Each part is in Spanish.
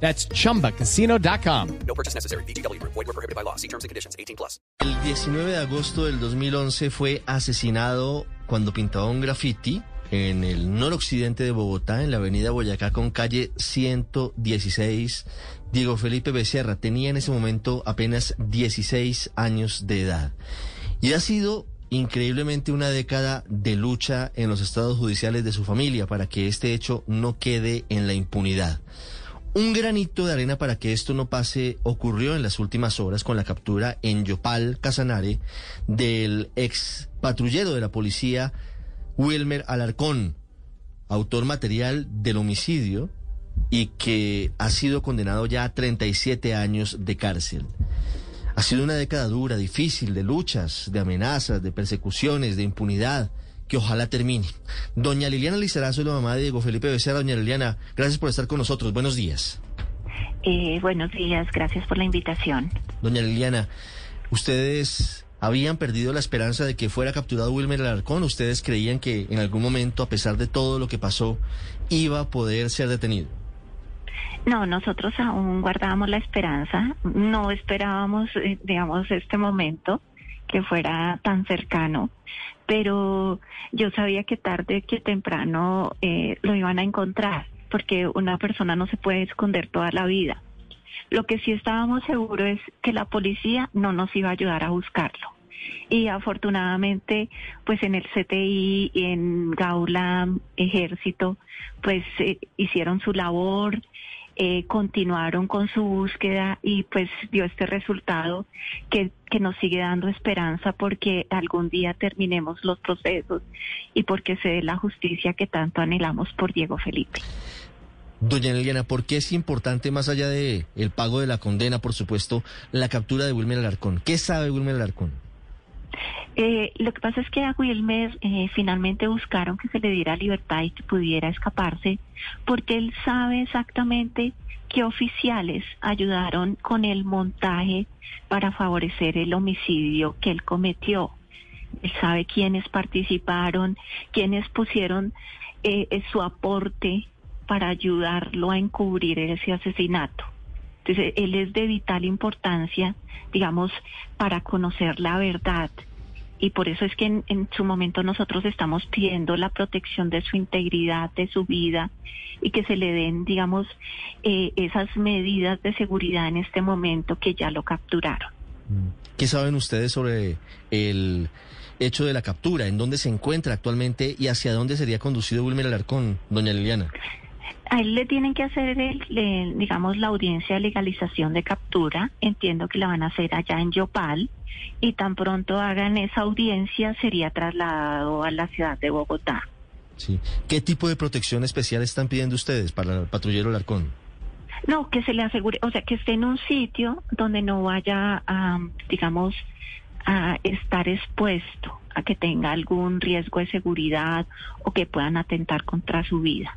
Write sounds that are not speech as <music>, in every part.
That's chumbacasino.com. No purchase necessary. BGW. Void were prohibited by law. See terms and conditions. 18 plus. El 19 de agosto del 2011 fue asesinado cuando pintaba un graffiti en el noroccidente de Bogotá, en la avenida Boyacá con calle 116. Diego Felipe Becerra tenía en ese momento apenas 16 años de edad. Y ha sido increíblemente una década de lucha en los estados judiciales de su familia para que este hecho no quede en la impunidad. Un granito de arena para que esto no pase ocurrió en las últimas horas con la captura en Yopal, Casanare, del ex patrullero de la policía Wilmer Alarcón, autor material del homicidio y que ha sido condenado ya a 37 años de cárcel. Ha sido una década dura, difícil, de luchas, de amenazas, de persecuciones, de impunidad que ojalá termine. Doña Liliana Lizarazo es la mamá de Diego Felipe Becerra. Doña Liliana, gracias por estar con nosotros. Buenos días. Eh, buenos días, gracias por la invitación. Doña Liliana, ustedes habían perdido la esperanza de que fuera capturado Wilmer Alarcón. Ustedes creían que en algún momento, a pesar de todo lo que pasó, iba a poder ser detenido. No, nosotros aún guardábamos la esperanza. No esperábamos, eh, digamos, este momento que fuera tan cercano, pero yo sabía que tarde que temprano eh, lo iban a encontrar, porque una persona no se puede esconder toda la vida. Lo que sí estábamos seguros es que la policía no nos iba a ayudar a buscarlo. Y afortunadamente, pues en el CTI, en Gaula, Ejército, pues eh, hicieron su labor, eh, continuaron con su búsqueda y pues dio este resultado que, que nos sigue dando esperanza porque algún día terminemos los procesos y porque se dé la justicia que tanto anhelamos por Diego Felipe. Doña Eliana, ¿por qué es importante, más allá de el pago de la condena, por supuesto, la captura de Wilmer Alarcón? ¿Qué sabe Wilmer Alarcón? Eh, lo que pasa es que a Wilmer eh, finalmente buscaron que se le diera libertad y que pudiera escaparse, porque él sabe exactamente qué oficiales ayudaron con el montaje para favorecer el homicidio que él cometió. Él sabe quiénes participaron, quiénes pusieron eh, su aporte para ayudarlo a encubrir ese asesinato. Entonces, él es de vital importancia, digamos, para conocer la verdad y por eso es que en, en, su momento nosotros estamos pidiendo la protección de su integridad, de su vida y que se le den, digamos, eh, esas medidas de seguridad en este momento que ya lo capturaron. ¿Qué saben ustedes sobre el hecho de la captura? ¿En dónde se encuentra actualmente y hacia dónde sería conducido Wilmer Alarcón, doña Liliana? A él le tienen que hacer, el, digamos, la audiencia de legalización de captura. Entiendo que la van a hacer allá en Yopal. Y tan pronto hagan esa audiencia, sería trasladado a la ciudad de Bogotá. Sí. ¿Qué tipo de protección especial están pidiendo ustedes para el patrullero Larcón? No, que se le asegure, o sea, que esté en un sitio donde no vaya a, digamos, a estar expuesto a que tenga algún riesgo de seguridad o que puedan atentar contra su vida.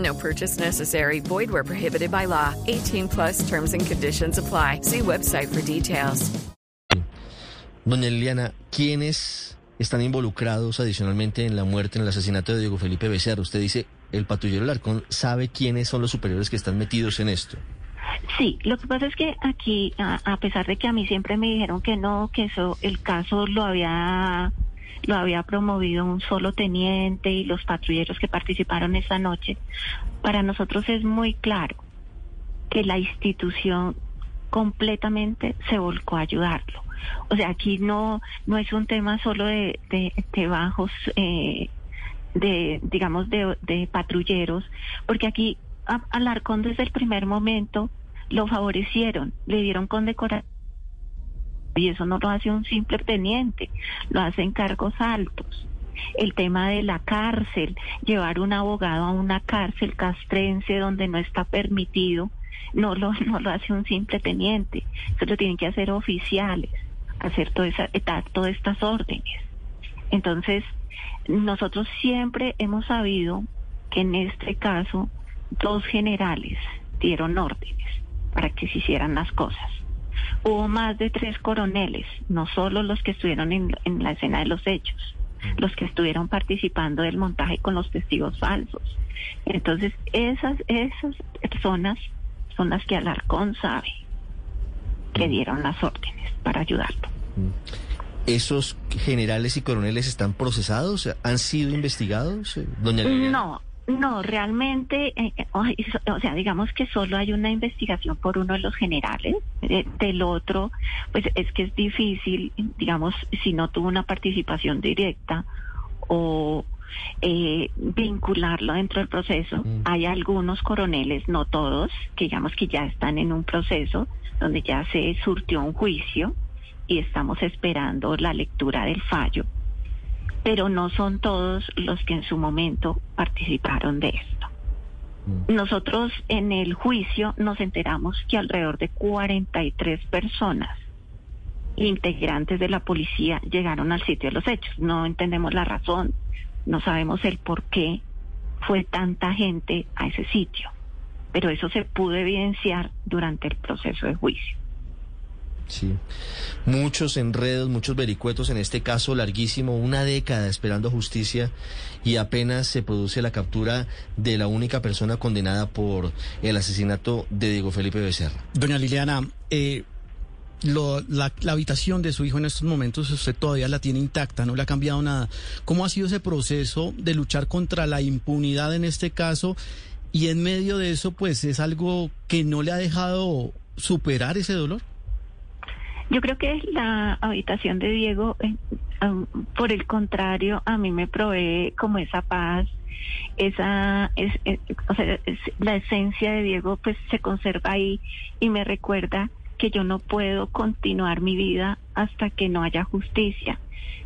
No purchase necessary. Void where prohibited by law. 18 plus terms and conditions apply. See website for details. Doña Liliana, ¿quiénes están involucrados adicionalmente en la muerte, en el asesinato de Diego Felipe Becerra? Usted dice, el patrullero Larcón sabe quiénes son los superiores que están metidos en esto. Sí, lo que pasa es que aquí, a, a pesar de que a mí siempre me dijeron que no, que eso, el caso lo había lo había promovido un solo teniente y los patrulleros que participaron esa noche, para nosotros es muy claro que la institución completamente se volcó a ayudarlo. O sea, aquí no, no es un tema solo de, de, bajos, eh, de digamos, de, de patrulleros, porque aquí Alarcón desde el primer momento lo favorecieron, le dieron condecoración. Y eso no lo hace un simple teniente, lo hacen cargos altos. El tema de la cárcel, llevar un abogado a una cárcel castrense donde no está permitido, no lo, <laughs> no lo hace un simple teniente, eso lo tienen que hacer oficiales, hacer toda esa, todas estas órdenes. Entonces, nosotros siempre hemos sabido que en este caso dos generales dieron órdenes para que se hicieran las cosas. Hubo más de tres coroneles, no solo los que estuvieron en, en la escena de los hechos, los que estuvieron participando del montaje con los testigos falsos. Entonces, esas, esas personas son las que Alarcón sabe que dieron las órdenes para ayudarlo. ¿Esos generales y coroneles están procesados? ¿Han sido investigados, eh, doña Liliana? No, no, realmente, eh, eh, o sea, digamos que solo hay una investigación por uno de los generales, eh, del otro, pues es que es difícil, digamos, si no tuvo una participación directa o eh, vincularlo dentro del proceso. Hay algunos coroneles, no todos, que digamos que ya están en un proceso donde ya se surtió un juicio y estamos esperando la lectura del fallo pero no son todos los que en su momento participaron de esto. Nosotros en el juicio nos enteramos que alrededor de 43 personas integrantes de la policía llegaron al sitio de los hechos. No entendemos la razón, no sabemos el por qué fue tanta gente a ese sitio, pero eso se pudo evidenciar durante el proceso de juicio. Sí. Muchos enredos, muchos vericuetos, en este caso larguísimo, una década esperando justicia y apenas se produce la captura de la única persona condenada por el asesinato de Diego Felipe Becerra. Doña Liliana, eh, lo- la, la habitación de su hijo en estos momentos usted todavía la tiene intacta, no le ha cambiado nada. ¿Cómo ha sido ese proceso de luchar contra la impunidad en este caso? Y en medio de eso, pues es algo que no le ha dejado superar ese dolor. Yo creo que la habitación de Diego, eh, por el contrario, a mí me provee como esa paz, esa, es, es- o sea, la esencia de Diego pues se conserva ahí y me recuerda que yo no puedo continuar mi vida hasta que no haya justicia.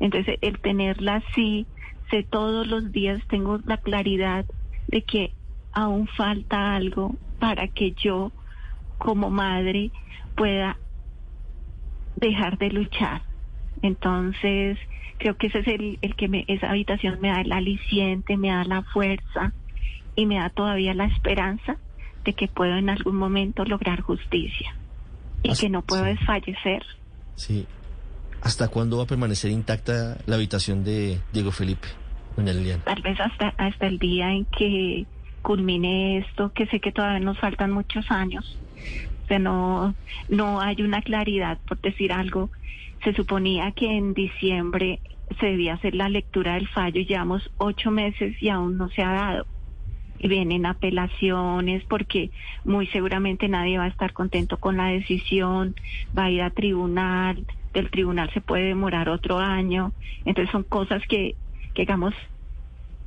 Entonces, el tenerla así, sé todos los días, tengo la claridad de que aún falta algo para que yo, como madre, pueda dejar de luchar. Entonces, creo que ese es el, el que me, esa habitación me da el aliciente, me da la fuerza y me da todavía la esperanza de que puedo en algún momento lograr justicia y que no puedo sí. desfallecer. Sí. ¿Hasta cuándo va a permanecer intacta la habitación de Diego Felipe, doña Liliana? Tal vez hasta, hasta el día en que culmine esto, que sé que todavía nos faltan muchos años. No, no hay una claridad, por decir algo. Se suponía que en diciembre se debía hacer la lectura del fallo llevamos ocho meses y aún no se ha dado. Vienen apelaciones porque muy seguramente nadie va a estar contento con la decisión, va a ir a tribunal, del tribunal se puede demorar otro año. Entonces son cosas que, que digamos,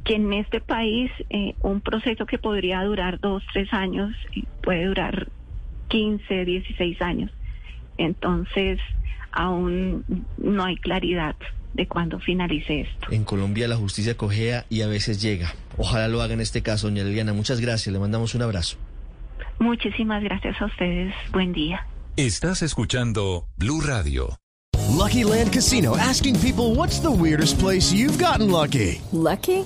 que en este país eh, un proceso que podría durar dos, tres años eh, puede durar 15, 16 años. Entonces, aún no hay claridad de cuándo finalice esto. En Colombia la justicia cojea y a veces llega. Ojalá lo haga en este caso, doña Liliana. Muchas gracias, le mandamos un abrazo. Muchísimas gracias a ustedes. Buen día. Estás escuchando Blue Radio. Lucky Land Casino asking people what's the weirdest place you've gotten lucky? Lucky?